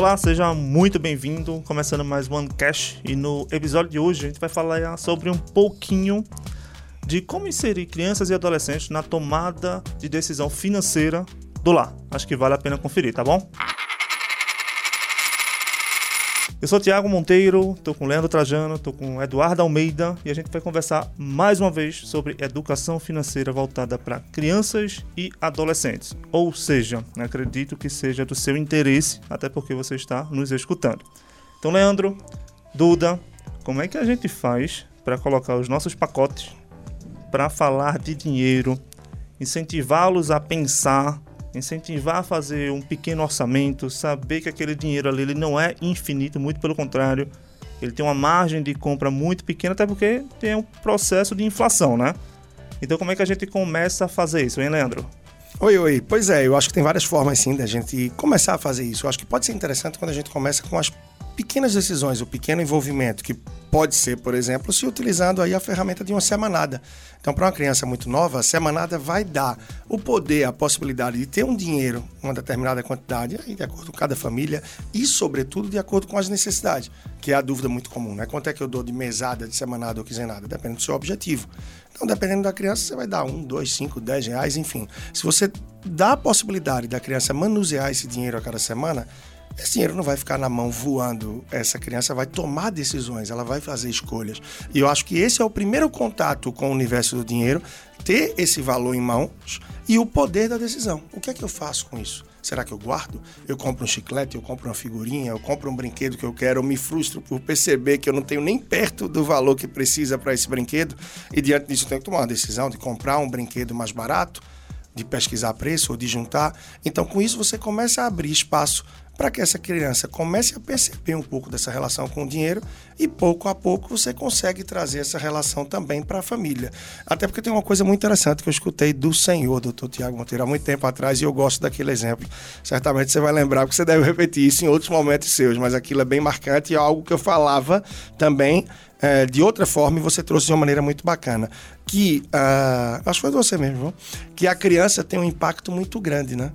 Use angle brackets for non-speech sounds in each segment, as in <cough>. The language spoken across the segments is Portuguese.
Olá, seja muito bem-vindo. Começando mais um Cash e no episódio de hoje a gente vai falar sobre um pouquinho de como inserir crianças e adolescentes na tomada de decisão financeira do lar. Acho que vale a pena conferir, tá bom? Eu sou Tiago Monteiro, tô com Leandro Trajano, tô com Eduardo Almeida e a gente vai conversar mais uma vez sobre educação financeira voltada para crianças e adolescentes. Ou seja, acredito que seja do seu interesse, até porque você está nos escutando. Então, Leandro, Duda, como é que a gente faz para colocar os nossos pacotes para falar de dinheiro, incentivá-los a pensar incentivar a fazer um pequeno orçamento, saber que aquele dinheiro ali ele não é infinito, muito pelo contrário, ele tem uma margem de compra muito pequena, até porque tem um processo de inflação, né? Então, como é que a gente começa a fazer isso, hein, Leandro? Oi, oi. Pois é, eu acho que tem várias formas, sim, da gente começar a fazer isso. Eu acho que pode ser interessante quando a gente começa com as pequenas decisões, o pequeno envolvimento, que pode ser, por exemplo, se utilizando aí a ferramenta de uma semanada. Então, para uma criança muito nova, a semanada vai dar o poder, a possibilidade de ter um dinheiro, uma determinada quantidade, de acordo com cada família, e, sobretudo, de acordo com as necessidades, que é a dúvida muito comum, né? Quanto é que eu dou de mesada, de semanada ou quinzenada? Depende do seu objetivo. Então, dependendo da criança, você vai dar um, dois, cinco, dez reais, enfim. Se você dá a possibilidade da criança manusear esse dinheiro a cada semana, esse dinheiro não vai ficar na mão voando. Essa criança vai tomar decisões, ela vai fazer escolhas. E eu acho que esse é o primeiro contato com o universo do dinheiro, ter esse valor em mãos e o poder da decisão. O que é que eu faço com isso? Será que eu guardo? Eu compro um chiclete, eu compro uma figurinha, eu compro um brinquedo que eu quero, eu me frustro por perceber que eu não tenho nem perto do valor que precisa para esse brinquedo e diante disso eu tenho que tomar uma decisão de comprar um brinquedo mais barato, de pesquisar preço ou de juntar. Então, com isso, você começa a abrir espaço para que essa criança comece a perceber um pouco dessa relação com o dinheiro e pouco a pouco você consegue trazer essa relação também para a família. Até porque tem uma coisa muito interessante que eu escutei do senhor, doutor Tiago Monteiro, há muito tempo atrás e eu gosto daquele exemplo. Certamente você vai lembrar, porque você deve repetir isso em outros momentos seus, mas aquilo é bem marcante e é algo que eu falava também é, de outra forma e você trouxe de uma maneira muito bacana. Que, uh, acho que foi você mesmo, que a criança tem um impacto muito grande, né?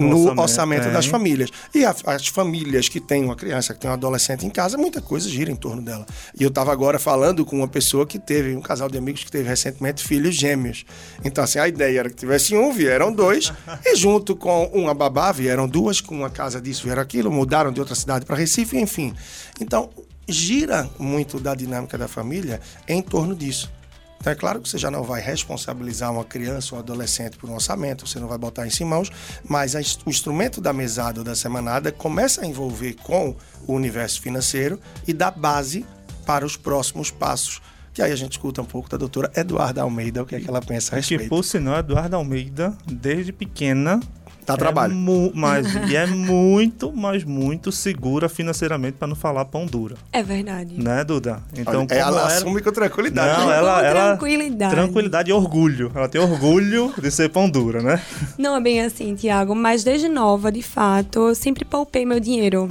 No orçamento, orçamento é. das famílias. E a, as famílias que têm uma criança, que tem um adolescente em casa, muita coisa gira em torno dela. E eu estava agora falando com uma pessoa que teve, um casal de amigos que teve recentemente filhos gêmeos. Então, assim, a ideia era que tivesse um, vieram dois, <laughs> e junto com uma babá vieram duas, com uma casa disso vieram aquilo, mudaram de outra cidade para Recife, enfim. Então, gira muito da dinâmica da família em torno disso. Então, é claro que você já não vai responsabilizar uma criança ou um adolescente por um orçamento, você não vai botar isso em mãos, mas a, o instrumento da mesada ou da semanada começa a envolver com o universo financeiro e dá base para os próximos passos. Que aí a gente escuta um pouco da doutora Eduarda Almeida, o que é que ela pensa a respeito. Que, por sinal, Eduarda Almeida, desde pequena, Dá trabalho. É mas e é muito, mas muito segura financeiramente para não falar pão dura. É verdade. Né, Duda? Então, Olha, ela, ela assume com tranquilidade. Não, ela, ela, tranquilidade. Tranquilidade e orgulho. Ela tem orgulho de ser pão dura, né? Não é bem assim, Tiago, mas desde nova, de fato, eu sempre poupei meu dinheiro.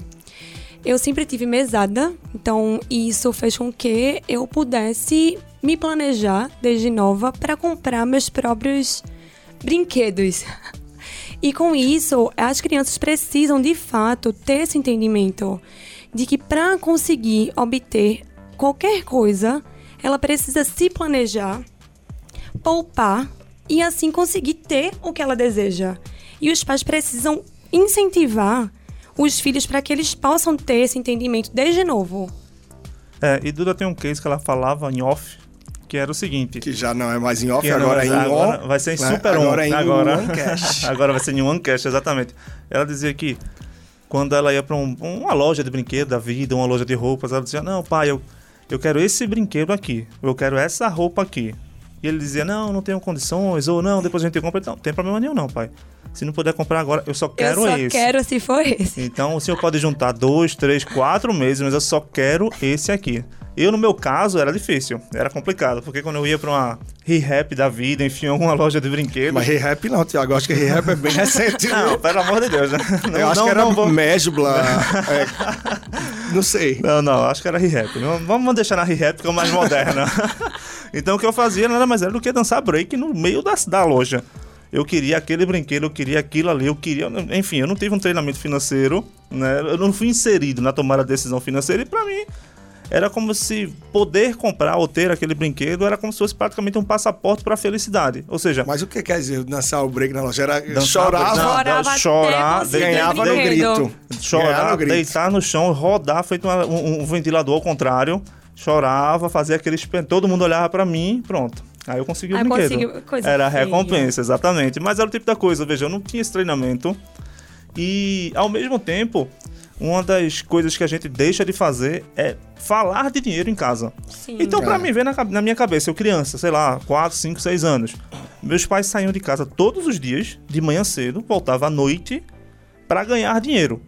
Eu sempre tive mesada, então isso fez com que eu pudesse me planejar desde nova para comprar meus próprios brinquedos. E com isso, as crianças precisam de fato ter esse entendimento de que para conseguir obter qualquer coisa, ela precisa se planejar, poupar e assim conseguir ter o que ela deseja. E os pais precisam incentivar os filhos para que eles possam ter esse entendimento desde novo. É, e Duda tem um case que ela falava em off, que era o seguinte. Que já não é mais em off, agora é em agora on. Vai ser em né? super agora on. É em agora, <laughs> agora vai ser em one cash, exatamente. Ela dizia que quando ela ia para um, uma loja de brinquedo da vida, uma loja de roupas, ela dizia: Não, pai, eu, eu quero esse brinquedo aqui, eu quero essa roupa aqui. E ele dizia: Não, não tenho condições, ou não, depois a gente compra. Não, tem problema nenhum, não, pai. Se não puder comprar agora, eu só quero esse. Eu só quero se for esse. Então o senhor pode juntar dois, três, quatro meses, mas eu só quero esse aqui. Eu, no meu caso, era difícil, era complicado, porque quando eu ia para uma re-rap da vida, enfim, <laughs> alguma loja de brinquedos. Mas re-rap não, Tiago, acho que re-rap é bem <laughs> recente. não, pelo amor de Deus, né? Não, eu acho não, que era vou... Mesbla, é, não sei. Não, não, acho que era re-rap. Vamos deixar na re-rap que é mais moderna. <laughs> então o que eu fazia nada mais era do que dançar break no meio da, da loja. Eu queria aquele brinquedo, eu queria aquilo ali, eu queria. Enfim, eu não tive um treinamento financeiro, né? Eu não fui inserido na tomada de decisão financeira e para mim era como se poder comprar ou ter aquele brinquedo era como se fosse praticamente um passaporte para a felicidade. Ou seja, Mas o que quer dizer dançar o break na loja? Era Dançar, chorava, não, Chorava chorar, ganhava no o brinquedo. grito. Chorar, no grito. deitar no chão, rodar, feito uma- um, um ventilador ao contrário. Chorava, fazia aquele Todo mundo olhava pra mim, pronto. Aí eu consegui o Aí brinquedo. era a recompensa, exatamente. Mas era o tipo da coisa, veja, eu não tinha esse treinamento. E ao mesmo tempo, uma das coisas que a gente deixa de fazer é falar de dinheiro em casa. Sim. Então, pra É. mim ver na, na minha cabeça, eu criança, sei lá, 4, 5, 6 anos. Meus pais saíam de casa todos os dias, de manhã cedo, voltava à noite pra ganhar dinheiro.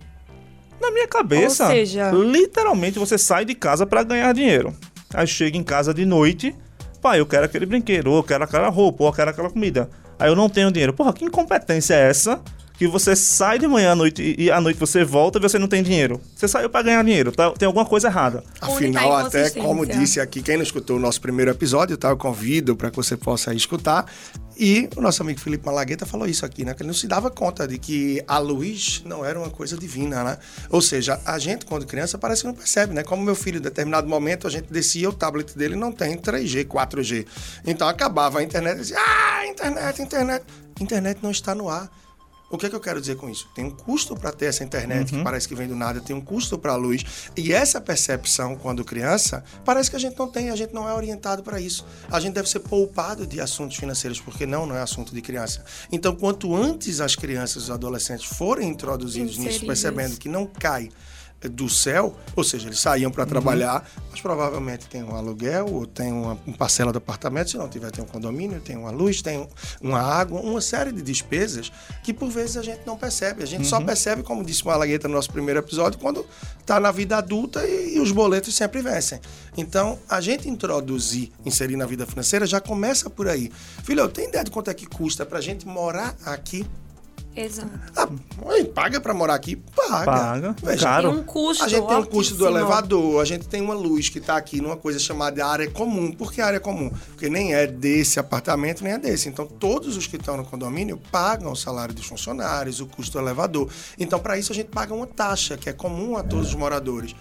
Na minha cabeça, Ou seja- literalmente você sai de casa pra ganhar dinheiro. Aí chega em casa de noite, pai, eu quero aquele brinquedo, ou eu quero aquela roupa, ou eu quero aquela comida. Aí eu não tenho dinheiro. Porra, que incompetência é essa? Que você sai de manhã à noite e- à noite você volta e você não tem dinheiro. Você saiu pra ganhar dinheiro, tá- tem alguma coisa errada. Afinal, até como disse aqui, quem não escutou o nosso primeiro episódio, tá? Eu convido para que você possa escutar. E o nosso amigo Felipe Malagueta falou isso aqui, né? Que ele não se dava conta de que a luz não era uma coisa divina, né? Ou seja, a gente, quando criança, parece que não percebe, né? Como meu filho, em determinado momento, a gente descia, o tablet dele não tem 3G, 4G. Então acabava a internet e dizia, ah, internet, internet. Internet não está no ar. O que, é que eu quero dizer com isso? Tem um custo para ter essa internet que parece que vem do nada, tem um custo para a luz. E essa percepção, quando criança, parece que a gente não tem, a gente não é orientado para isso. A gente deve ser poupado de assuntos financeiros, porque não, não é assunto de criança. Então, quanto antes as crianças e os adolescentes forem introduzidos nisso, percebendo que não cai do céu, ou seja, eles saíam para trabalhar, mas provavelmente tem um aluguel ou tem uma, um parcela do apartamento, se não tiver tem um condomínio, tem uma luz, tem um- uma água, uma série de despesas que por vezes a gente não percebe. A gente só percebe, como disse o Malagueta no nosso primeiro episódio, quando está na vida adulta e, e os boletos sempre vencem. Então, a gente introduzir, inserir na vida financeira já começa por aí. Filho, tem ideia de quanto é que custa para a gente morar aqui? Exato. Ah, paga para morar aqui? Paga. Paga. Veja, Caro. Tem um custo a gente tem um custo do elevador, a gente tem uma luz que está aqui numa coisa chamada área comum. Por que área comum? Porque nem é desse apartamento, nem é desse. Então, todos os que estão no condomínio pagam o salário dos funcionários, o custo do elevador. Então, para isso, a gente paga uma taxa que é comum a todos os moradores.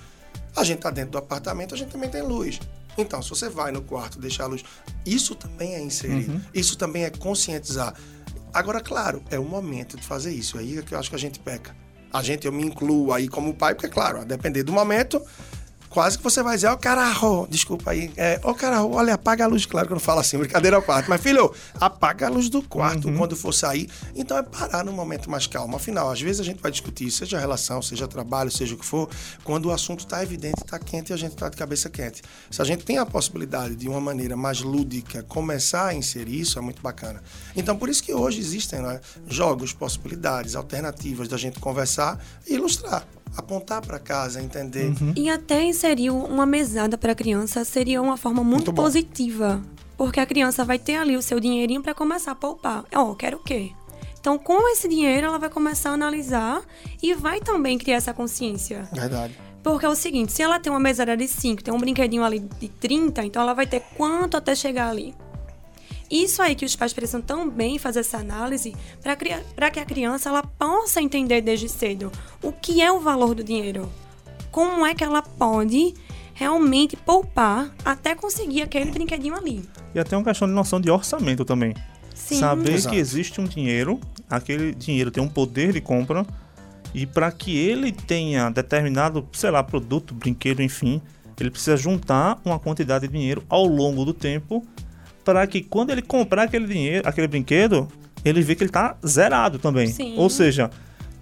A gente está dentro do apartamento, a gente também tem luz. Então, se você vai no quarto deixar a luz, isso também é inserir, isso também é conscientizar. Agora, claro, é o momento de fazer isso. Aí é que eu acho que a gente peca. A gente, eu me incluo aí como pai, porque, claro, a depender do momento, quase que você vai dizer, ó, carajo, desculpa aí, é, ó, carajo, olha, apaga a luz, claro que eu não falo assim, brincadeira à parte, mas filho, apaga a luz do quarto quando for sair. Então é parar num momento mais calmo. Afinal, às vezes a gente vai discutir, seja relação, seja trabalho, seja o que for, quando o assunto está evidente, está quente e a gente está de cabeça quente. Se a gente tem a possibilidade de uma maneira mais lúdica começar a inserir isso, é muito bacana. Então, por isso que hoje existem né, jogos, possibilidades, alternativas da gente conversar e ilustrar. Apontar para casa, entender. E até inserir uma mesada para a criança seria uma forma muito, Muito positiva. Porque a criança vai ter ali o seu dinheirinho para começar a poupar. Ó, quero o quê? Então, com esse dinheiro, ela vai começar a analisar e vai também criar essa consciência. Verdade. Porque é o seguinte, se ela tem uma mesada de 5, tem um brinquedinho ali de 30, então ela vai ter quanto até chegar ali. Isso aí que os pais precisam também fazer essa análise para que a criança ela possa entender desde cedo o que é o valor do dinheiro. Como é que ela pode realmente poupar até conseguir aquele brinquedinho ali. E até uma questão de noção de orçamento também. Sim. Saber Exato. que existe um dinheiro, aquele dinheiro tem um poder de compra, e para que ele tenha determinado, sei lá, produto, brinquedo, enfim, ele precisa juntar uma quantidade de dinheiro ao longo do tempo, para que quando ele comprar aquele dinheiro, aquele brinquedo, ele vê que ele está zerado também. Sim. Ou seja,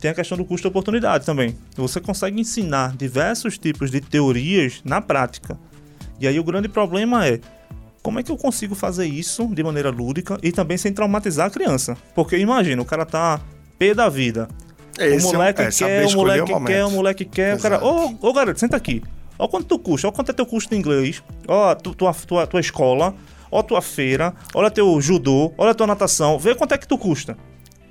tem a questão do custo-oportunidade também. Você consegue ensinar diversos tipos de teorias na prática. E aí o grande problema é como é que eu consigo fazer isso de maneira lúdica e também sem traumatizar a criança? Porque imagina, o cara tá pé da vida. Esse o é moleque é, quer, o moleque o quer, o moleque quer. O cara, Exato. ô, ô garoto, senta aqui. Ó quanto tu custa, ó quanto é teu custo de inglês, ó tu- tua, tua, tua escola, ó tua feira, olha teu judô, olha tua natação, vê quanto é que tu custa.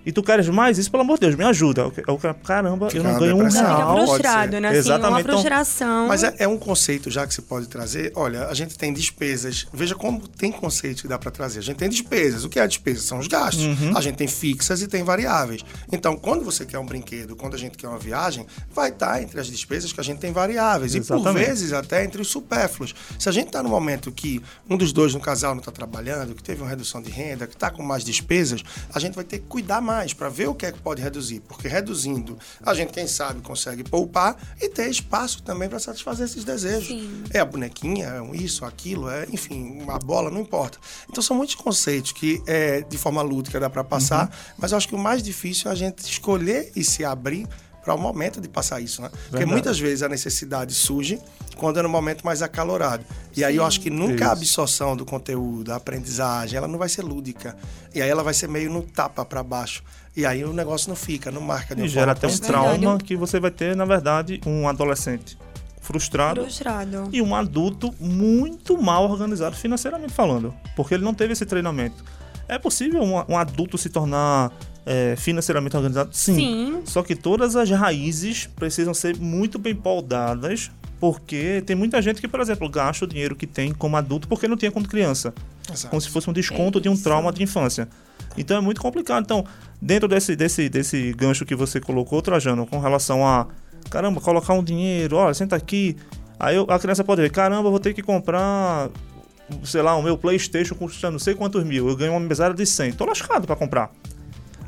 E tu queres mais, isso pelo amor de Deus, me ajuda. Eu, eu, caramba, Fica eu não ganho um. Fica real. pode frustrado, né? Assim, Exatamente, uma então- frustração. Mas é, é um conceito já que se pode trazer. Olha, a gente tem despesas. Veja como tem conceitos que dá para trazer. A gente tem despesas. O que é a despesa? São os gastos. Uhum. A gente tem fixas e tem variáveis. Então, quando você quer um brinquedo, quando a gente quer uma viagem, vai estar entre as despesas que a gente tem variáveis. E por Exatamente. vezes até entre os supérfluos. Se a gente está no momento que um dos dois no casal não está trabalhando, que teve uma redução de renda, que está com mais despesas, a gente vai ter que cuidar mais para ver o que é que pode reduzir. Porque reduzindo, a gente, quem sabe, consegue poupar e ter espaço também para satisfazer esses desejos. Sim. É a bonequinha, é isso, aquilo, é, enfim, uma bola, não importa. Então são muitos conceitos que é, de forma lúdica dá para passar, mas eu acho que o mais difícil é a gente escolher e se abrir para o momento de passar isso, né? Porque Verdade. muitas vezes a necessidade surge quando é no momento mais acalorado. E aí eu acho que nunca a Isso. absorção do conteúdo, a aprendizagem, ela não vai ser lúdica. E aí ela vai ser meio no tapa para baixo. E aí o negócio não fica, não marca de E gera até um. Verdade. trauma que você vai ter, na verdade, um adolescente frustrado Frustrado. e um adulto muito mal organizado financeiramente falando, porque ele não teve esse treinamento. É possível um, um adulto se tornar é, financeiramente organizado? Sim. Sim. Só que todas as raízes precisam ser muito bem poldadas, porque tem muita gente que, por exemplo, gasta o dinheiro que tem como adulto porque não tinha quando criança. Exato. Como se fosse um desconto de um trauma de infância. Então é muito complicado. Então, dentro desse, desse, desse gancho que você colocou, Trajano, com relação a caramba, colocar um dinheiro, olha, senta aqui. Aí eu- a criança pode ver, caramba, eu vou ter que comprar, sei lá, o meu Playstation custando não sei quantos mil. Eu ganho uma mesada de 100. Tô lascado pra comprar.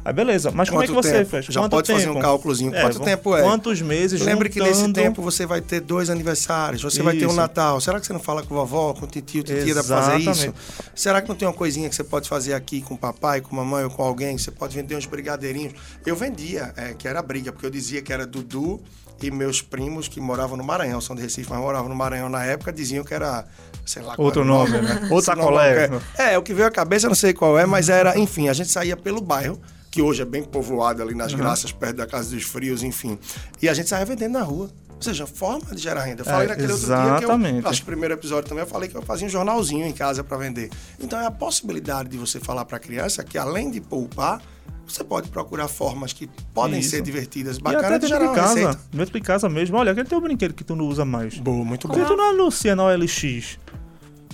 Aí beleza, mas como é que Quanto você tempo? fez? Já Quanto pode fazer um tempo? cálculozinho. Quanto vamos- tempo é? Quantos meses Lembre que nesse juntando- tempo você vai ter dois aniversários, você vai ter um Isso. Natal. Será que você não fala com vovó, com titio, titia, dá pra fazer isso? Será que não tem uma coisinha que você pode fazer aqui com o papai, com a mamãe ou com alguém? Você pode vender uns brigadeirinhos. Eu vendia, é, que era briga, porque eu dizia que era Dudu e meus primos que moravam no Maranhão, são de Recife, mas moravam no Maranhão na época, diziam que era, sei lá Outro o nome, né? Outro Sacolé. sacolé. É, o que veio à cabeça, não sei qual é, mas era, enfim, a gente saía pelo bairro, que hoje é bem povoado ali nas Graças, perto da Casa dos Frios, enfim. E a gente saía vendendo na rua. Ou seja, forma de gerar renda. Eu falei É, naquele outro dia que exatamente. eu, acho que o primeiro episódio também, eu falei que eu fazia um jornalzinho em casa para vender. Então é a possibilidade de você falar para a criança que além de poupar, você pode procurar formas que podem Isso. ser divertidas, E até bacanas de gerar de casa, receita. dentro de casa mesmo. Olha, aquele teu brinquedo que tu não usa mais. Boa, muito bom. tu não anuncia na OLX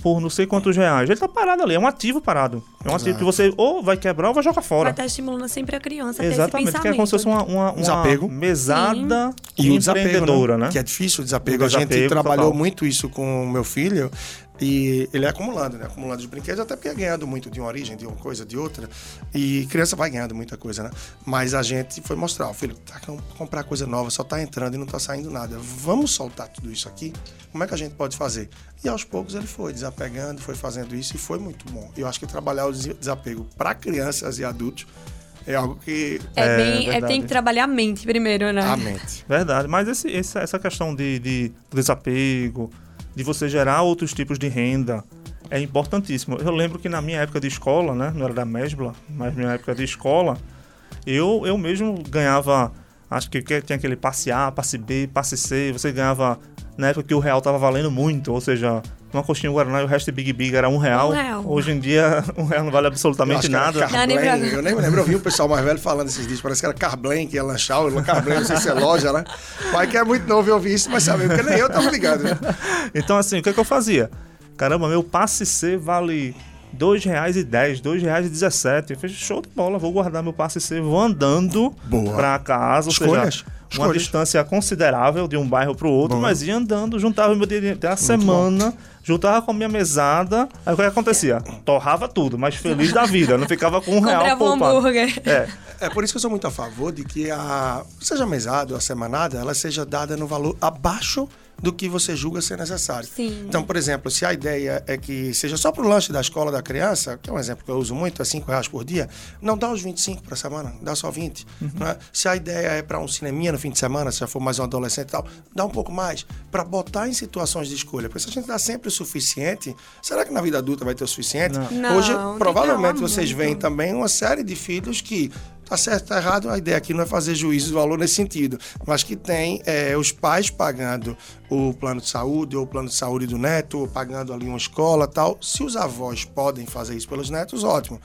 por não sei quantos reais? Ele tá parado ali, é um ativo parado. É um Exato. que você ou vai quebrar ou vai jogar Vai fora. estar estimulando sempre a criança Exatamente, que é como se fosse uma, uma, uma Desapego. mesada E o desapego, empreendedora, né? Que é difícil o desapego. O a gente desapego trabalhou total. muito isso com o meu filho e ele é acumulando, né? Acumulando os brinquedos, até porque é ganhando muito de uma origem, de uma coisa, de outra. E criança vai ganhando muita coisa, né? Mas a gente foi mostrar, o filho, tá com comprar coisa nova, só tá entrando e não tá saindo nada. Vamos soltar tudo isso aqui? Como é que a gente pode fazer? E aos poucos ele foi desapegando, foi fazendo isso e foi muito bom. Eu acho que trabalhar o des- desapego para crianças e adultos é algo que É, É, bem, é, tem que trabalhar a mente primeiro, né? a mente. Verdade, mas esse, esse- essa questão de, de desapego, de você gerar outros tipos de renda, é importantíssimo. Eu lembro que na minha época de escola, né, não era da Mesbla, mas minha época de escola, eu, eu mesmo ganhava, acho que tinha aquele passe A, passe B, passe C, você ganhava na época que o real tava valendo muito, ou seja, uma coxinha Guaraná e o resto de Big Big era um real. Um real. Hoje em dia, <laughs> um real não vale absolutamente nada. Carblen, eu nem me lembro, eu vi o pessoal mais velho falando esses dias, parece que era Carblen que ia lanchar, o Carblen, não sei se é loja, né? Pai que é muito novo, eu vi isso, mas sabe, porque nem eu tava ligado, né? Então, assim, o que, é que eu fazia? Caramba, meu passe C vale R$ 2,10, R$ 2,17. Eu falei, show de bola, vou guardar meu passe C, vou andando Boa. pra casa, ou Escolhas, seja, uma escolhas. distância considerável de um bairro pro outro, Boa. mas ia andando, juntava meu dinheiro até a semana, juntava com a minha mesada, aí o que acontecia? Torrava tudo, mas feliz da vida, não ficava com um real Comprava um poupado. hambúrguer. É, É por isso que eu sou muito a favor de que a, seja a mesada ou a semanada, ela seja dada no valor abaixo do que você julga ser necessário. Sim. Então, por exemplo, se a ideia é que seja só para o lanche da escola da criança, que é um exemplo que eu uso muito, é 5 reais por dia, não dá os 25 para semana, dá só 20. né? Se a ideia é para um cineminha no fim de semana, se já for mais um adolescente e tal, dá um pouco mais, para botar em situações de escolha. Porque se a gente dá sempre o suficiente, será que na vida adulta vai ter o suficiente? Não, Hoje, que provavelmente, vocês veem também uma série de filhos que Tá certo, tá errado, a ideia aqui não é fazer juízo de valor nesse sentido, mas que tem é, os pais pagando o plano de saúde ou o plano de saúde do neto, ou pagando ali uma escola tal. Se os avós podem fazer isso pelos netos, ótimo.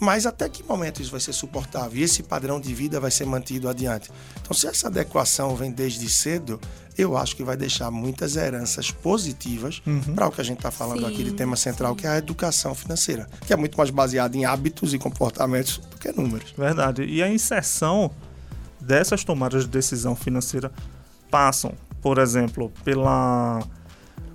Mas até que momento isso vai ser suportável? E esse padrão de vida vai ser mantido adiante? Então, se essa adequação vem desde cedo, eu acho que vai deixar muitas heranças positivas Uhum. para o que a gente está falando Sim, aqui de tema central, que é a educação financeira, que é muito mais baseada em hábitos e comportamentos do que números. Verdade. E a inserção dessas tomadas de decisão financeira passam, por exemplo, pela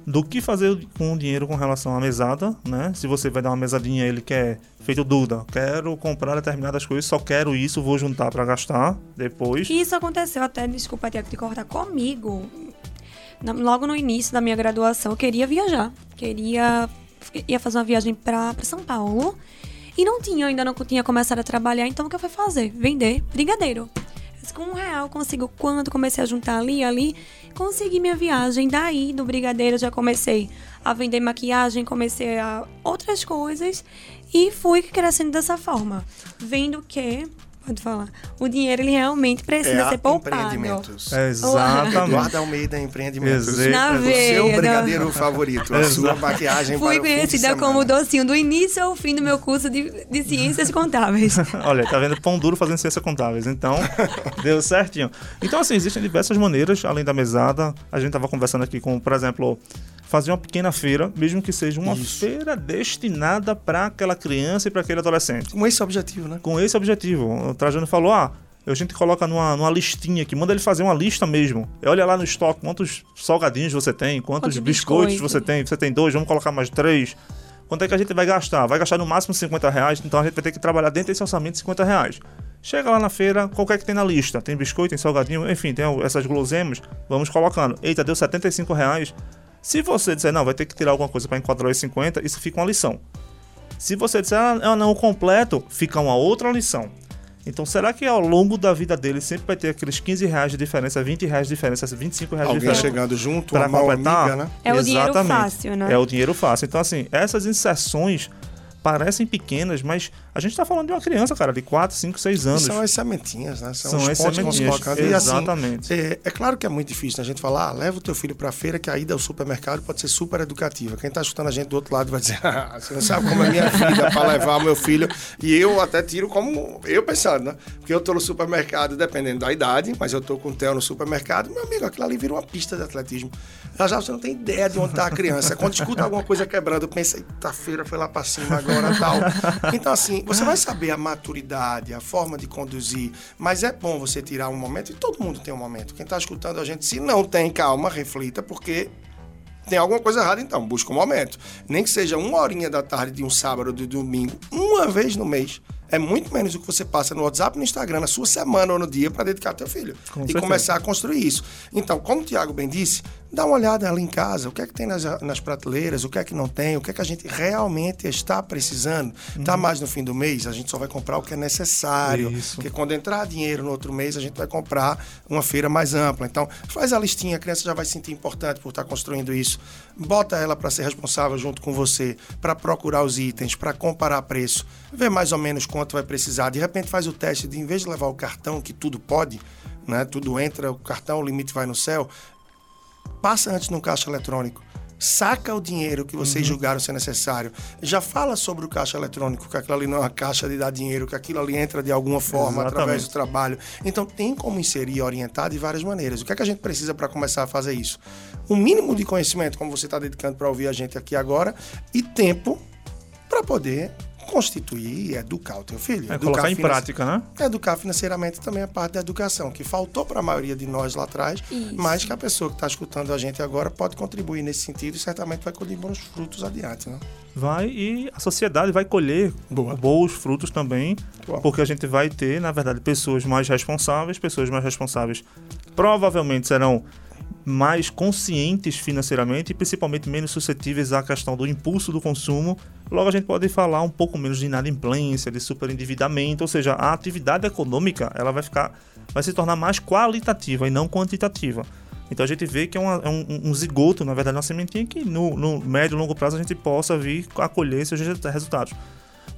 do que fazer com o dinheiro com relação à mesada, né? Se você vai dar uma mesadinha, ele quer feito Duda, quero comprar determinadas coisas, só quero isso, vou juntar para gastar depois. Isso aconteceu até, desculpa, Tiago, te cortar comigo. Logo no início da minha graduação, eu queria viajar. Queria. ia fazer uma viagem pra São Paulo. E não tinha, ainda não tinha começado a trabalhar, então o que eu fui fazer? Vender brigadeiro. Com um real consigo, quando comecei a juntar ali ali, consegui minha viagem. Daí, do brigadeiro, já comecei a vender maquiagem, comecei a outras coisas e fui crescendo dessa forma. Vendo que, pode falar, o dinheiro ele realmente precisa É ser poupado. empreendimentos. Exatamente. Eduardo Almeida Empreendimentos. Exe- Na O veia. seu não. brigadeiro favorito, a sua maquiagem Fui para o fim de conhecida como docinho do início ao fim do meu curso de, de ciências contábeis. <laughs> Olha, tá vendo pão duro fazendo ciência contábeis. Então, <laughs> deu certinho. Então, assim, existem diversas maneiras, além da mesada. A gente tava conversando aqui com, por exemplo, fazer uma pequena feira, mesmo que seja uma Isso. feira destinada para aquela criança e para aquele adolescente. Com esse objetivo, né? Com esse objetivo. O Trajano falou: ah, a gente coloca numa, numa listinha aqui, manda ele fazer uma lista mesmo. Olha lá no estoque quantos salgadinhos você tem, quantos Quantos biscoitos biscoitos. você tem. Você tem dois, vamos colocar mais três. Quanto é que a gente vai gastar? Vai gastar no máximo 50 reais, então a gente vai ter que trabalhar dentro desse orçamento de 50 reais. Chega lá na feira, qual que é que tem na lista? Tem biscoito, tem salgadinho, enfim, tem essas guloseimas, vamos colocando. Eita, deu 75 reais. Se você disser, não, vai ter que tirar alguma coisa para enquadrar os 50, isso fica uma lição. Se você disser, ah, não, o completo, fica uma outra lição. Então, será que ao longo da vida dele sempre vai ter aqueles 15 reais de diferença, 20 reais de diferença, 25 reais de Alguém diferença? chegando junto, mão completar? amiga, né? É o dinheiro Exatamente. fácil, né? É o dinheiro fácil. Então, assim, essas inserções parecem pequenas, mas a gente tá falando de uma criança, cara, de 4, 5, 6 E anos. São as sementinhas, né? São, São os as pontos que vão se sementinhas, colocando. E, assim, exatamente. é, é claro que é muito difícil né, a gente falar, ah, leva o teu filho pra feira, que a ida ao supermercado pode ser super educativa. Quem tá escutando a gente do outro lado vai dizer, <laughs> ah, você não sabe como é minha filha pra levar o meu filho. E eu até tiro como eu pensando, né? Porque eu tô no supermercado, dependendo da idade, mas eu tô com o Theo no supermercado, meu amigo, aquilo ali vira uma pista de atletismo. Já já você não tem ideia de onde tá a criança. Quando escuta alguma coisa quebrando, pensa, eita, a feira foi lá pra cima agora tal. <laughs> Então, assim, você vai saber a maturidade, a forma de conduzir, mas é bom você tirar um momento, e todo mundo tem um momento. Quem tá escutando a gente, se não tem, calma, reflita, porque tem alguma coisa errada, então, busca um momento. Nem que seja uma horinha da tarde de um sábado ou de domingo, uma vez no mês. É muito menos do que você passa no WhatsApp, no Instagram, na sua semana ou no dia para dedicar ao teu filho. Com e certeza. começar a construir isso. Então, como o Tiago bem disse, dá uma olhada ali em casa, o que é que tem nas, nas prateleiras, o que é que não tem, o que é que a gente realmente está precisando. Tá Uhum. mais no fim do mês, a gente só vai comprar o que é necessário. Isso. Porque quando entrar dinheiro no outro mês, a gente vai comprar uma feira mais ampla. Então, faz a listinha, a criança já vai se sentir importante por estar construindo isso. Bota ela para ser responsável junto com você, para procurar os itens, para comparar preço, ver mais ou menos quanto vai precisar. De repente faz o teste de, em vez de levar o cartão, que tudo pode, né? Tudo entra, o cartão, o limite vai no céu. Passa antes no caixa eletrônico. Saca o dinheiro que vocês Uhum. julgaram ser necessário. Já fala sobre o caixa eletrônico, que aquilo ali não é uma caixa de dar dinheiro, que aquilo ali entra de alguma forma Exatamente. através do trabalho. Então tem como inserir e orientar de várias maneiras. O que é que a gente precisa para começar a fazer isso? Um mínimo de conhecimento, como você está dedicando para ouvir a gente aqui agora, e tempo para poder constituir e educar o teu filho. É Educar colocar em prática, né? Educar financeiramente também é parte da educação, que faltou para a maioria de nós lá atrás, Isso. mas que a pessoa que está escutando a gente agora pode contribuir nesse sentido e certamente vai colher bons frutos adiante. Né? Vai e a sociedade vai colher Boa. bons frutos também, Boa. porque a gente vai ter, na verdade, pessoas mais responsáveis, pessoas mais responsáveis provavelmente serão mais conscientes financeiramente e principalmente menos suscetíveis à questão do impulso do consumo. Logo a gente pode falar um pouco menos de inadimplência, de superendividamento, ou seja, a atividade econômica ela vai ficar, vai se tornar mais qualitativa e não quantitativa. Então a gente vê que é, uma- é um, um zigoto, na verdade, uma sementinha que no, no médio e longo prazo a gente possa vir a colher seus resu- resultados.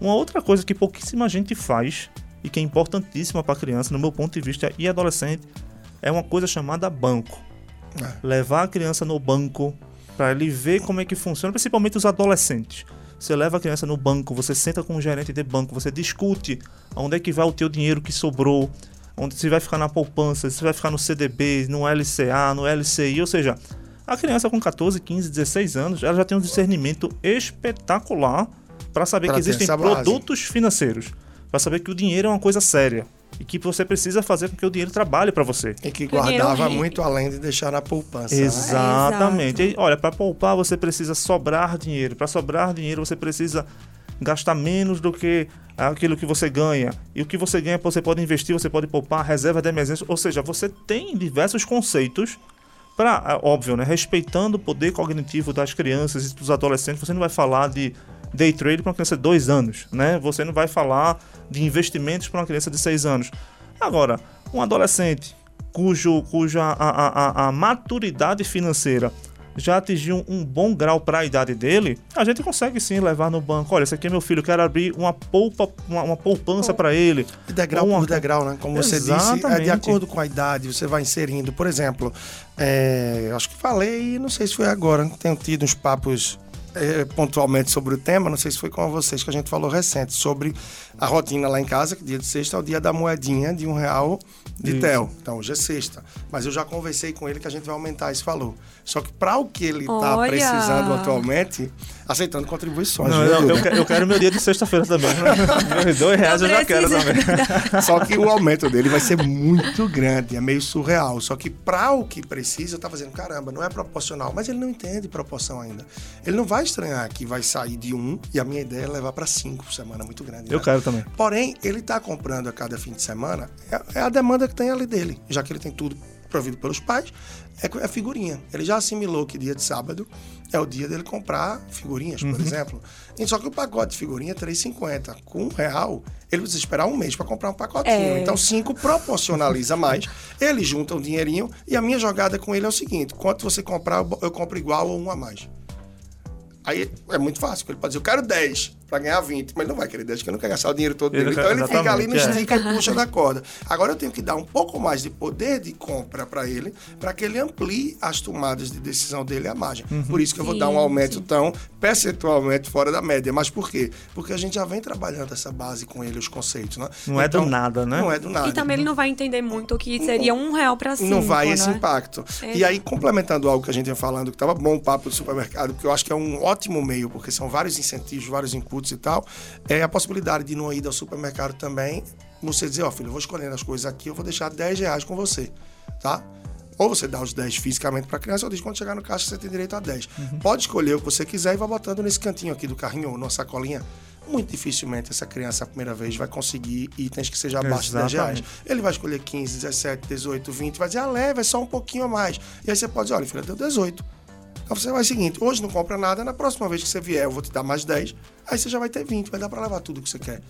Uma outra coisa que pouquíssima gente faz e que é importantíssima para criança, no meu ponto de vista, e adolescente, é uma coisa chamada banco. É. Levar a criança no banco para ele ver como é que funciona, principalmente os adolescentes. Você leva a criança no banco, você senta com o gerente de banco, você discute onde é que vai o teu dinheiro que sobrou, onde você vai ficar na poupança, se vai ficar no CDB, no LCA, no LCI, ou seja, a criança com 14, 15, 16 anos, ela já tem um discernimento espetacular para saber pra que existem produtos financeiros, para saber que o dinheiro é uma coisa séria e que você precisa fazer com que o dinheiro trabalhe para você. E que guardava muito além de deixar na poupança. Né? Exatamente. Né? E, olha, para poupar você precisa sobrar dinheiro. Para sobrar dinheiro você precisa gastar menos do que aquilo que você ganha. E o que você ganha você pode investir, você pode poupar, reserva de emergência. Ou seja, você tem diversos conceitos para, é, óbvio, né, respeitando o poder cognitivo das crianças e dos adolescentes. Você não vai falar de day trade para uma criança de dois anos, né? Você não vai falar de investimentos para uma criança de seis anos. Agora, um adolescente cujo, cuja a, a, a maturidade financeira já atingiu um bom grau para a idade dele, a gente consegue sim levar no banco. Olha, esse aqui é meu filho, quero abrir uma poupa, uma, uma poupança para ele. Degrau uma... por degrau, né? Como você Exatamente. disse, é de acordo com a idade, você vai inserindo. Por exemplo, é, acho que falei, não sei se foi agora, tenho tido uns papos é, pontualmente sobre o tema, não sei se foi com vocês que a gente falou recente, sobre a rotina lá em casa, que dia de sexta é o dia da moedinha de um real de Isso. TEL. Então hoje é sexta. Mas eu já conversei com ele que a gente vai aumentar esse valor. Só que para o que ele está precisando atualmente, aceitando contribuições. Não, eu, eu, eu, quero meu dia de sexta-feira também. <laughs> dois reais eu já quero também. <laughs> Só que o aumento dele vai ser muito grande, é meio surreal. Só que para o que precisa, tá fazendo caramba, não é proporcional. Mas ele não entende proporção ainda. Ele não vai estranhar que vai sair de um e a minha ideia é levar para cinco por semana, muito grande. Eu né? quero também. Porém, ele está comprando a cada fim de semana, é, é a demanda que tem ali dele, já que ele tem tudo provido pelos pais, é, é figurinha. Ele já assimilou que dia de sábado é o dia dele comprar figurinhas, por uhum. exemplo. E só que o pacote de figurinha é 3,50. Com um real, ele precisa esperar um mês para comprar um pacotinho. É. Então, cinco proporcionaliza mais. Ele junta um dinheirinho e a minha jogada com ele é o seguinte: quanto você comprar, eu compro igual ou um a mais. Aí é muito fácil, ele pode dizer, eu quero 10 para ganhar 20, mas ele não vai querer 10, porque ele não quer gastar o dinheiro todo dele. Então ele fica ali no é. stick e puxa da corda. Agora eu tenho que dar um pouco mais de poder de compra para ele, para que ele amplie as tomadas de decisão dele à margem. Uhum. Por isso que eu vou sim, dar um aumento sim. tão percentualmente fora da média. Mas por quê? Porque a gente já vem trabalhando essa base com ele, os conceitos, né? Não então, é do então, nada, né? Não é do nada. E também ele não vai entender muito o que seria um real para cima. Não vai esse né? impacto. É. E aí, complementando algo que a gente ia falando, que estava bom o papo do supermercado, porque eu acho que é um ótimo meio, porque são vários incentivos, vários e tal, é a possibilidade de não ir ao supermercado também, você dizer, ó, oh, filho, eu vou escolhendo as coisas aqui, eu vou deixar 10 reais com você, tá? Ou você dá os 10 fisicamente para a criança, ou diz quando chegar no caixa você tem direito a 10. Uhum. Pode escolher o que você quiser e vai botando nesse cantinho aqui do carrinho ou numa sacolinha. Muito dificilmente essa criança, a primeira vez, vai conseguir itens que sejam abaixo de 10 reais. Ele vai escolher 15, 17, 18, 20, vai dizer, ah, leva, é só um pouquinho a mais. E aí você pode dizer, olha, filha, deu 18 então você vai o seguinte: hoje não compra nada, na próxima vez que você vier, eu vou te dar mais 10, aí você já vai ter 20, vai dar para levar tudo que você quer.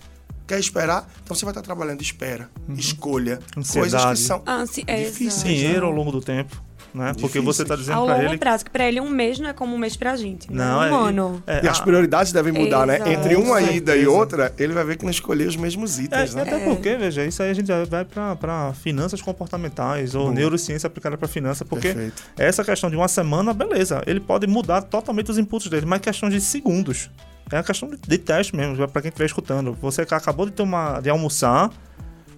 Quer esperar? Então você vai estar trabalhando espera, uhum. escolha, Ansiedade. coisas que são Ansi difíceis. Dinheiro ao longo do tempo né? Porque você está dizendo para ele. prazo, que para ele um mês não é como um mês para a gente. Né? Não, né? um é, ano. É, e as prioridades devem mudar, Exato. né? Entre uma ida e outra, ele vai ver que não escolheu os mesmos itens, é, né? Até porque, veja, isso aí a gente já vai para finanças comportamentais ou neurociência aplicada para finança, porque Perfeito. essa questão de uma semana, beleza, ele pode mudar totalmente os inputs dele, mas questão de segundos. É uma questão de, de teste mesmo, para quem estiver escutando. Você acabou de tomar, de almoçar,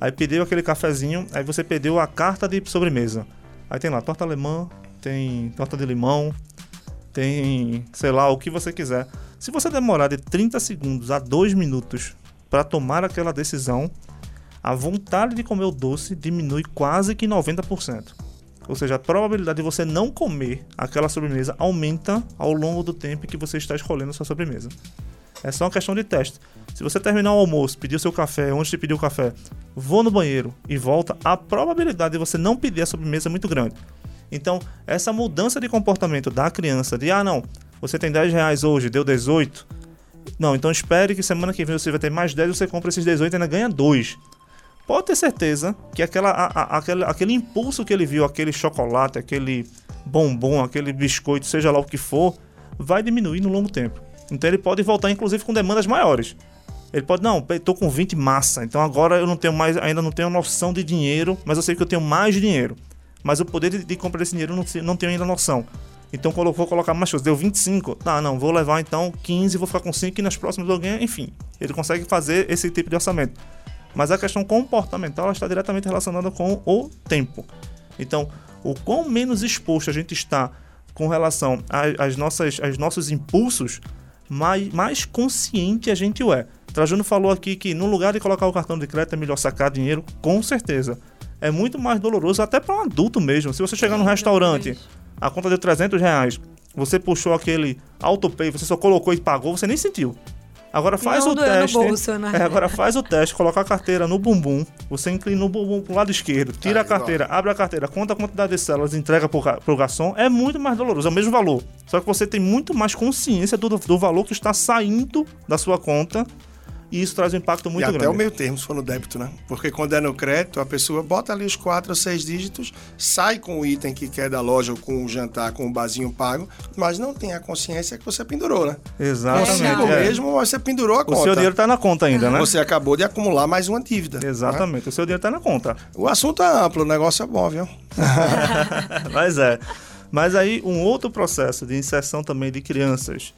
aí pediu aquele cafezinho, aí você pediu a carta de sobremesa. Aí tem lá torta alemã, tem torta de limão, tem, sei lá, o que você quiser. Se você demorar de 30 segundos a 2 minutos para tomar aquela decisão, a vontade de comer o doce diminui quase que 90%. Ou seja, a probabilidade de você não comer aquela sobremesa aumenta ao longo do tempo que você está escolhendo a sua sobremesa. É só uma questão de teste. Se você terminar o almoço, pedir o seu café, onde te pedir o café, vou no banheiro e volta, a probabilidade de você não pedir a sobremesa é muito grande. Então, essa mudança de comportamento da criança, de ah, não, você tem 10 reais hoje, deu 18. Não, então espere que semana que vem você vai ter mais 10 você compra esses 18 e ainda ganha 2. Pode ter certeza que aquela, a, a, aquele, aquele impulso que ele viu, aquele chocolate, aquele bombom, aquele biscoito, seja lá o que for, vai diminuir no longo tempo. Então ele pode voltar, inclusive, com demandas maiores. Ele pode, não, estou com 20 massa, então agora eu não tenho mais, ainda não tenho noção de dinheiro, mas eu sei que eu tenho mais dinheiro mas o poder de, de comprar esse dinheiro não, não tenho ainda noção. Então, eu vou colocar mais coisas, deu 25, tá, não, vou levar então 15, vou ficar com 5 e nas próximas eu ganho, enfim. Ele consegue fazer esse tipo de orçamento. Mas a questão comportamental está diretamente relacionada com o tempo. Então, o quão menos exposto a gente está com relação às nossas, aos nossos impulsos, mais, mais consciente a gente é. Trajano falou aqui que no lugar de colocar o cartão de crédito é melhor sacar dinheiro, com certeza. É muito mais doloroso até para um adulto mesmo. Se você chegar num restaurante, a conta deu 300 reais, você puxou aquele autopay, você só colocou e pagou, você nem sentiu. Agora faz Não o teste. bolso, né? É, agora faz o teste, coloca a carteira no bumbum, você inclina o bumbum pro lado esquerdo, tira Ah, a carteira, abre a carteira, conta a quantidade de células, entrega pro, pro garçom, é muito mais doloroso, é o mesmo valor. Só que você tem muito mais consciência do, do valor que está saindo da sua conta e isso traz um impacto muito e até grande. o meio termo, se for no débito, né? Porque quando é no crédito, a pessoa bota ali os quatro ou seis dígitos, sai com o item que quer da loja ou com o jantar, com o barzinho pago, mas não tem a consciência que você pendurou, né? Exatamente. Consigo é. mesmo, você pendurou a O conta. seu dinheiro está na conta ainda, né? Você acabou de acumular mais uma dívida. né? Exatamente, o seu dinheiro está na conta. O assunto é amplo, o negócio é bom, viu? <laughs> Mas é. Mas aí, um outro processo de inserção também de crianças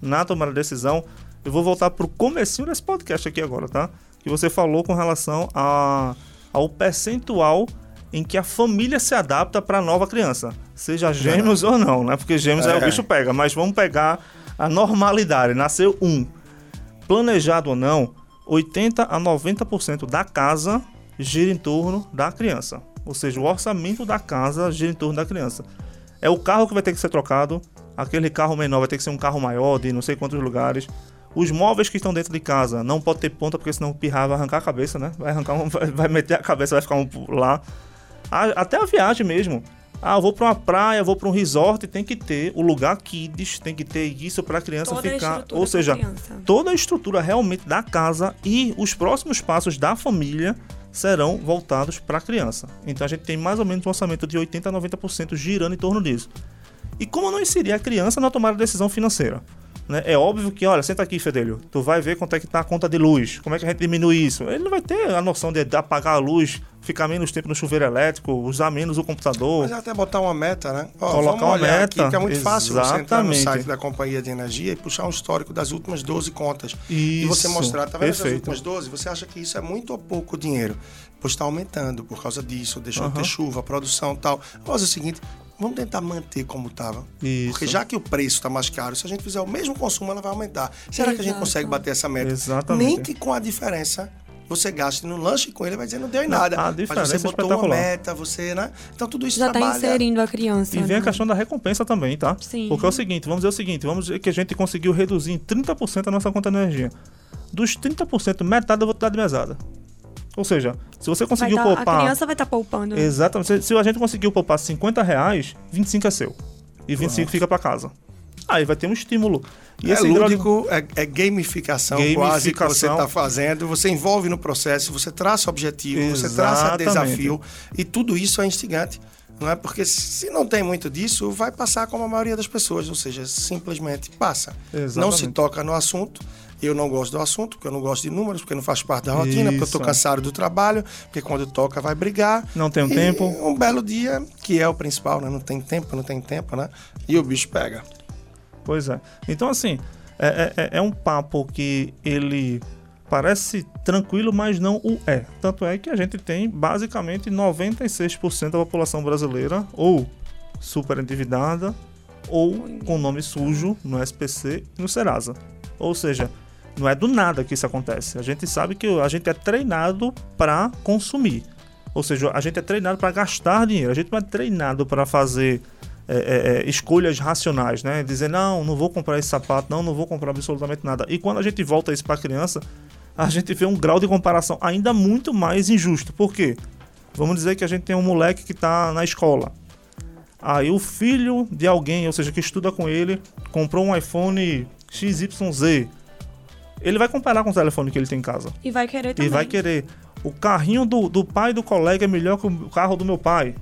na tomada de decisão, eu vou voltar pro comecinho desse podcast aqui agora, tá? Que você falou com relação a, ao percentual em que a família se adapta para a nova criança, seja gêmeos ou não, né? Porque gêmeos é. o É. bicho pega, mas vamos pegar a normalidade. Nasceu um, planejado ou não, 80 a 90% da casa gira em torno da criança. Ou seja, o orçamento da casa gira em torno da criança. É o carro que vai ter que ser trocado, aquele carro menor vai ter que ser um carro maior de não sei quantos lugares. Os móveis que estão dentro de casa não pode ter ponta, porque senão o pirrar vai arrancar a cabeça, né? Vai arrancar um, <laughs> vai, vai meter a cabeça, vai ficar um lá. A- até a viagem mesmo. Ah, eu vou para uma praia, vou para um resort, tem que ter o lugar kids, tem que ter isso para a criança Toda ficar, ou seja, toda a estrutura realmente da casa e os próximos passos da família serão voltados para a criança. Então a gente tem mais ou menos um orçamento de 80 a 90% girando em torno disso. E como não inserir a criança na tomada de decisão financeira? Né? É óbvio que, olha, senta aqui, Fedelho, tu vai ver quanto é que tá a conta de luz, como é que a gente diminui isso. Ele não vai ter a noção de apagar a luz, ficar menos tempo no chuveiro elétrico, usar menos o computador. Mas até botar uma meta, né? Ó, Colocar uma meta, Aqui, que é muito fácil você entrar no exatamente. site da companhia de energia e puxar um histórico das últimas 12 contas. e você Isso, mostrar, tá vendo essas perfeito. últimas 12? Você acha que isso é muito ou pouco dinheiro? Pois está aumentando por causa disso, deixou de ter chuva, produção e tal. Vamos fazer o seguinte, vamos tentar manter como estava. Isso. Porque já que o preço está mais caro, se a gente fizer o mesmo consumo, ela vai aumentar. Será que a gente Exato. consegue bater essa meta? Exatamente. Nem que com a diferença você gaste no lanche com ele, vai dizer não deu em nada. a Mas diferença você é botou uma meta, você, né? Então tudo isso Já tá trabalha. inserindo a criança. E vem a né? questão da recompensa também, tá? Sim. Porque é o seguinte, vamos dizer o seguinte, vamos dizer que a gente conseguiu reduzir em 30% a nossa conta de energia. Dos 30%, metade eu vou te dar de mesada. Ou seja, se você conseguiu tá- poupar... A criança vai estar poupando. Exatamente. Se, se a gente conseguiu poupar 50 reais, 25 é seu. E 25 fica pra casa. Aí vai ter um estímulo. E é esse lúdico, é, é gamificação, quase que você Gamificação. está fazendo. Você envolve no processo, você traça objetivo, você traça Exatamente. desafio. E tudo isso é instigante. Não é? Porque se não tem muito disso, vai passar como a maioria das pessoas. Ou seja, simplesmente passa. Não Exatamente. se toca no assunto. Eu não gosto do assunto, porque eu não gosto de números, porque não faz parte da rotina, porque eu estou Isso. cansado do trabalho, porque quando toca vai brigar. Não tem um E tempo. Um belo dia, que é o principal, né? Não tem tempo, não tem tempo, né? E o bicho pega. Pois é. Então, assim, é, é- é um papo que ele parece tranquilo, mas não o é. Tanto é que a gente tem basicamente 96% da população brasileira ou super endividada ou com nome sujo no SPC e no Serasa. Ou seja, não é do nada que isso acontece. A gente sabe que a gente é treinado para consumir. Ou seja, a gente é treinado para gastar dinheiro. A gente não é treinado para fazer é, é, é, escolhas racionais, né? Dizer, não, não vou comprar esse sapato, não, não vou comprar absolutamente nada. E quando a gente volta isso para a criança, a gente vê um grau de comparação ainda muito mais injusto. Por quê? Vamos dizer que a gente tem um moleque que está na escola. Aí o filho de alguém, ou seja, que estuda com ele, comprou um iPhone XYZ. Ele vai comparar com o telefone que ele tem em casa. E vai querer E também. vai querer. O carrinho do, do pai do colega é melhor que o carro do meu pai.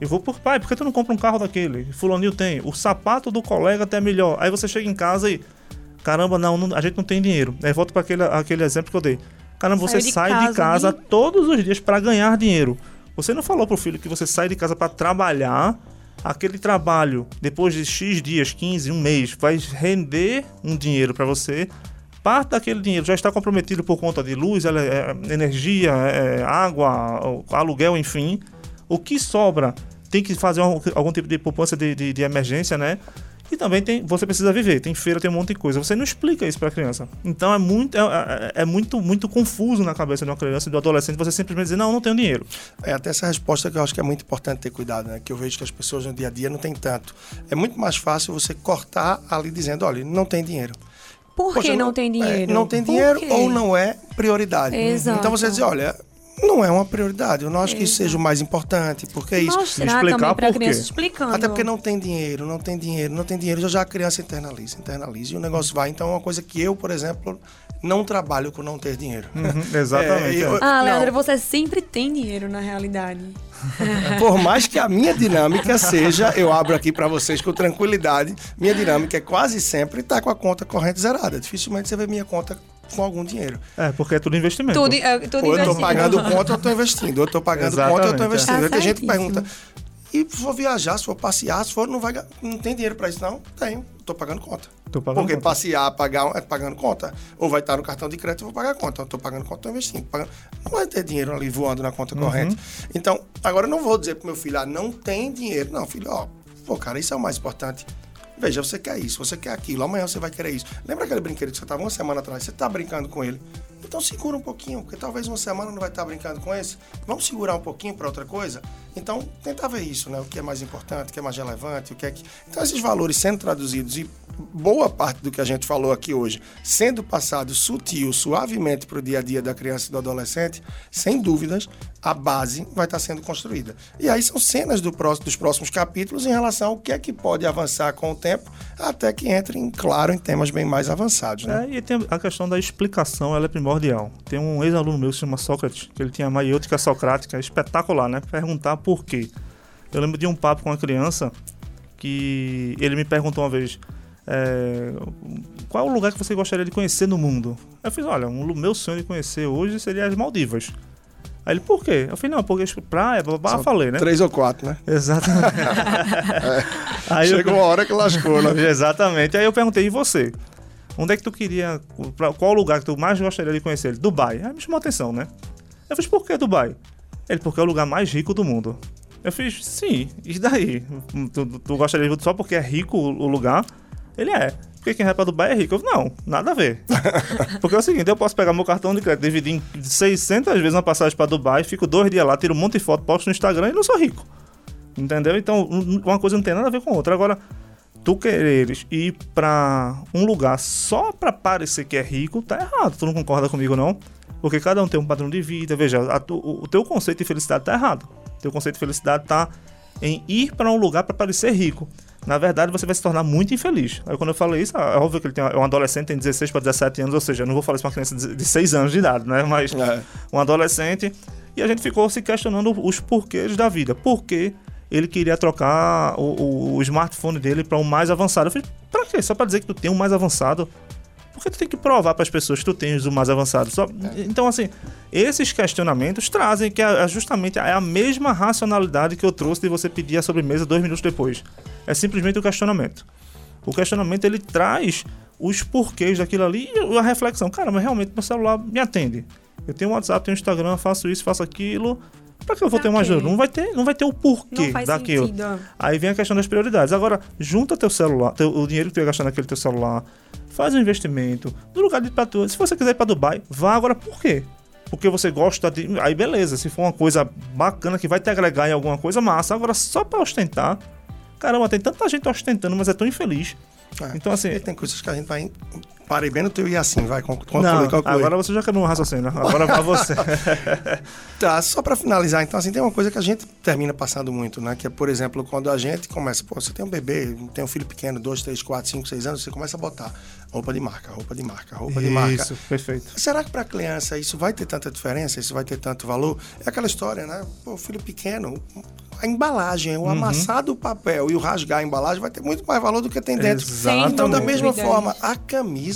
Eu vou por pai, por que tu não compra um carro daquele? Fulaninho tem. O sapato do colega até é melhor. Aí você chega em casa e. Caramba, não, não- a gente não tem dinheiro. Aí volto para aquele, aquele exemplo que eu dei. Caramba, você de sai casa, de casa né? todos os dias para ganhar dinheiro. Você não falou pro filho que você sai de casa para trabalhar aquele trabalho, depois de X dias, 15, um mês, vai render um dinheiro para você. Parte daquele dinheiro já está comprometido por conta de luz, é, energia, é, água, aluguel, enfim. O que sobra tem que fazer algum tipo de poupança de, de, de emergência, né? E também tem, você precisa viver, tem feira, tem um monte de coisa. Você não explica isso para a criança. Então é muito, é, é, é, muito, muito confuso na cabeça de uma criança do adolescente você simplesmente dizer, não, não tenho dinheiro. É até essa resposta que eu acho que é muito importante ter cuidado, né? Que eu vejo que as pessoas no dia a dia não têm tanto. É muito mais fácil você cortar ali dizendo, olha, não tem dinheiro. Por que não, não, tem dinheiro? É, não tem dinheiro ou não é prioridade. Exato. Então você diz, olha, não é uma prioridade. Eu não acho que isso seja o mais importante, porque é isso. Mostrar explicar por quê. explicando. Até porque não tem dinheiro, não tem dinheiro, não tem dinheiro. Já já a criança internaliza, internaliza e o negócio vai. Então é uma coisa que eu, por exemplo, não trabalho com não ter dinheiro. Uhum, exatamente. É, eu, ah, Leandro, não. você sempre tem dinheiro na realidade. <laughs> Por mais que a minha dinâmica seja, eu abro aqui para vocês com tranquilidade, minha dinâmica é quase sempre estar tá com a conta corrente zerada. Dificilmente você vê minha conta com algum dinheiro. É, porque é tudo investimento. Tudo, é, tudo ou eu estou pagando conta ou estou investindo. Ou eu estou pagando Exatamente, conta ou estou investindo. É. Tem gente que pergunta, e se for viajar, se for passear, se for, não vai não tem dinheiro para isso, não? Tenho, estou pagando conta. Tô pagando Porque conta. passear, pagar, é pagando conta. Ou vai estar no cartão de crédito, eu vou pagar conta. Estou pagando conta, estou investindo. Pagando. Não vai ter dinheiro ali voando na conta uhum. corrente. Então, agora eu não vou dizer pro meu filho, ah, não tem dinheiro. Não, filho, ó, pô, cara, isso é o mais importante. Veja, você quer isso, você quer aquilo, amanhã você vai querer isso. Lembra aquele brinquedo que você estava uma semana atrás? Você está brincando com ele. Então segura um pouquinho, porque talvez uma semana não vai estar tá brincando com esse. Vamos segurar um pouquinho para outra coisa? Então, tentar ver isso, né? O que é mais importante, o que é mais relevante, o que é que. Então, esses valores sendo traduzidos e boa parte do que a gente falou aqui hoje sendo passado sutil, suavemente para o dia a dia da criança e do adolescente, sem dúvidas, a base vai estar sendo construída. E aí são cenas do próximo, dos próximos capítulos em relação ao que é que pode avançar com o tempo, até que entre, em, claro, em temas bem mais avançados. Né? É, e tem a questão da explicação, ela é primordial. Tem um ex-aluno meu que se chama Sócrates, que ele tinha a maiêutica socrática, espetacular, né? Perguntar por quê. Eu lembro de um papo com uma criança que ele me perguntou uma vez é, qual é o lugar que você gostaria de conhecer no mundo? Eu fiz, olha, o meu sonho de conhecer hoje seria as Maldivas. Aí ele, por quê? Eu falei, não, porque praia, blá, blá, falei, né? Três ou quatro, né? Exatamente. <laughs> é. <laughs> Aí Chegou eu... uma hora que lascou, né? <laughs> Exatamente. Aí eu perguntei, e você? Onde é que tu queria, qual o lugar que tu mais gostaria de conhecer? Ele, Dubai. Aí me chamou a atenção, né? Eu fiz, por que Dubai? Ele, porque é o lugar mais rico do mundo. Eu fiz, sim, e daí? Tu, tu gostaria de só porque é rico o lugar? Ele é. Porque quem vai pra Dubai é rico. Eu, não, nada a ver. <laughs> Porque é o seguinte, eu posso pegar meu cartão de crédito, dividir em 600 vezes uma passagem para Dubai, fico dois dias lá, tiro um monte de foto, posto no Instagram e não sou rico. Entendeu? Então, uma coisa não tem nada a ver com a outra. Agora, tu quereres ir para um lugar só para parecer que é rico, tá errado. Tu não concorda comigo, não? Porque cada um tem um padrão de vida. Veja, tu, o teu conceito de felicidade tá errado. O teu conceito de felicidade tá em ir para um lugar para parecer rico na verdade você vai se tornar muito infeliz. Aí quando eu falo isso, é óbvio que ele tem, é um adolescente, tem 16 para 17 anos, ou seja, eu não vou falar isso para uma criança de 6 anos de idade, né? Mas é. um adolescente. E a gente ficou se questionando os porquês da vida. Por que ele queria trocar o, o, o smartphone dele para um mais avançado? Eu falei, pra quê? Só para dizer que tu tem um mais avançado? Porque tu tem que provar para as pessoas que tu tens o mais avançado. Só, é. Então, assim, esses questionamentos trazem que é justamente é a mesma racionalidade que eu trouxe de você pedir a sobremesa dois minutos depois. É simplesmente o questionamento. O questionamento ele traz os porquês daquilo ali e a reflexão. Cara, mas realmente meu celular me atende. Eu tenho WhatsApp, tenho Instagram, faço isso, faço aquilo. Pra que eu vou ter uma ajuda? Não vai ter, não vai ter o porquê daquilo. Sentido. Aí vem a questão das prioridades. Agora, junta teu celular, teu, o dinheiro que tu ia gastar naquele teu celular, faz um investimento. No lugar de ir pra tu, se você quiser ir pra Dubai, vá agora por quê? Porque você gosta de. Aí beleza, se for uma coisa bacana que vai te agregar em alguma coisa, massa. Agora, só pra ostentar, caramba, tem tanta gente ostentando, mas é tão infeliz. É, então, assim. tem coisas que a gente vai. Parei bem no teu e assim, vai concluir, Não, Agora você já quer um raciocínio, né? agora pra você. <laughs> tá, só para finalizar, então, assim, tem uma coisa que a gente termina passando muito, né? Que é, por exemplo, quando a gente começa, pô, você tem um bebê, tem um filho pequeno, dois, três, quatro, cinco, seis anos, você começa a botar roupa de marca, roupa de marca, roupa isso, de marca. Isso, perfeito. Será que para criança isso vai ter tanta diferença? Isso vai ter tanto valor? É aquela história, né? Pô, filho pequeno, a embalagem, o uhum. amassar do papel e o rasgar a embalagem vai ter muito mais valor do que tem dentro. Exatamente. Então, da mesma forma, a camisa,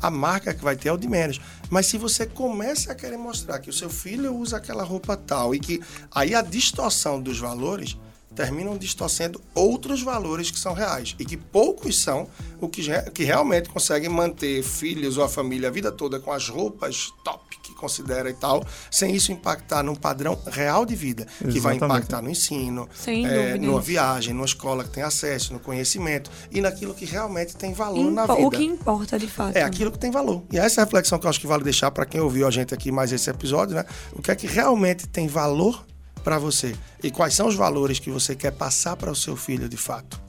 a marca que vai ter é o de menos. Mas se você começa a querer mostrar que o seu filho usa aquela roupa tal e que aí a distorção dos valores terminam distorcendo outros valores que são reais e que poucos são o que, que realmente conseguem manter filhos ou a família a vida toda com as roupas top que considera e tal, sem isso impactar num padrão real de vida, Exatamente. que vai impactar no ensino, é, numa viagem, numa escola que tem acesso, no conhecimento e naquilo que realmente tem valor Impo na vida. O que importa de fato. É aquilo que tem valor. E essa é a reflexão que eu acho que vale deixar para quem ouviu a gente aqui mais esse episódio, né? O que é que realmente tem valor para você e quais são os valores que você quer passar para o seu filho de fato.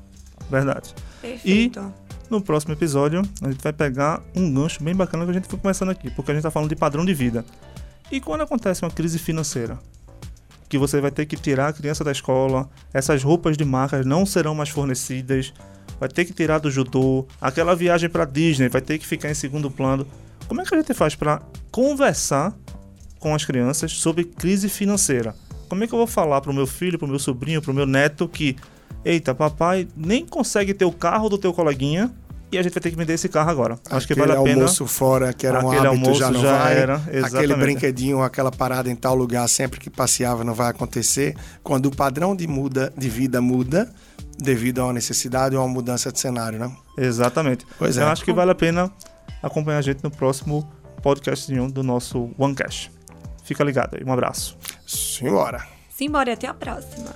Verdade. Perfeito. E no próximo episódio a gente vai pegar um gancho bem bacana que a gente foi começando aqui, porque a gente está falando de padrão de vida. E quando acontece uma crise financeira, que você vai ter que tirar a criança da escola, essas roupas de marcas não serão mais fornecidas, vai ter que tirar do judô, aquela viagem para Disney vai ter que ficar em segundo plano. Como é que a gente faz para conversar com as crianças sobre crise financeira? Como é que eu vou falar pro meu filho, pro meu sobrinho, pro meu neto que, eita, papai nem consegue ter o carro do teu coleguinha e a gente vai ter que vender esse carro agora. Acho que vale a pena. almoço fora, que era um Aquele hábito, já não já vai. Era, Aquele brinquedinho, aquela parada em tal lugar, sempre que passeava, não vai acontecer. Quando o padrão de, muda, de vida muda, devido a uma necessidade ou a uma mudança de cenário, né? Exatamente. Pois é. Eu acho que vale a pena acompanhar a gente no próximo podcast do nosso OneCash. Fica ligado aí. Um abraço. Simbora. Simbora e até a próxima.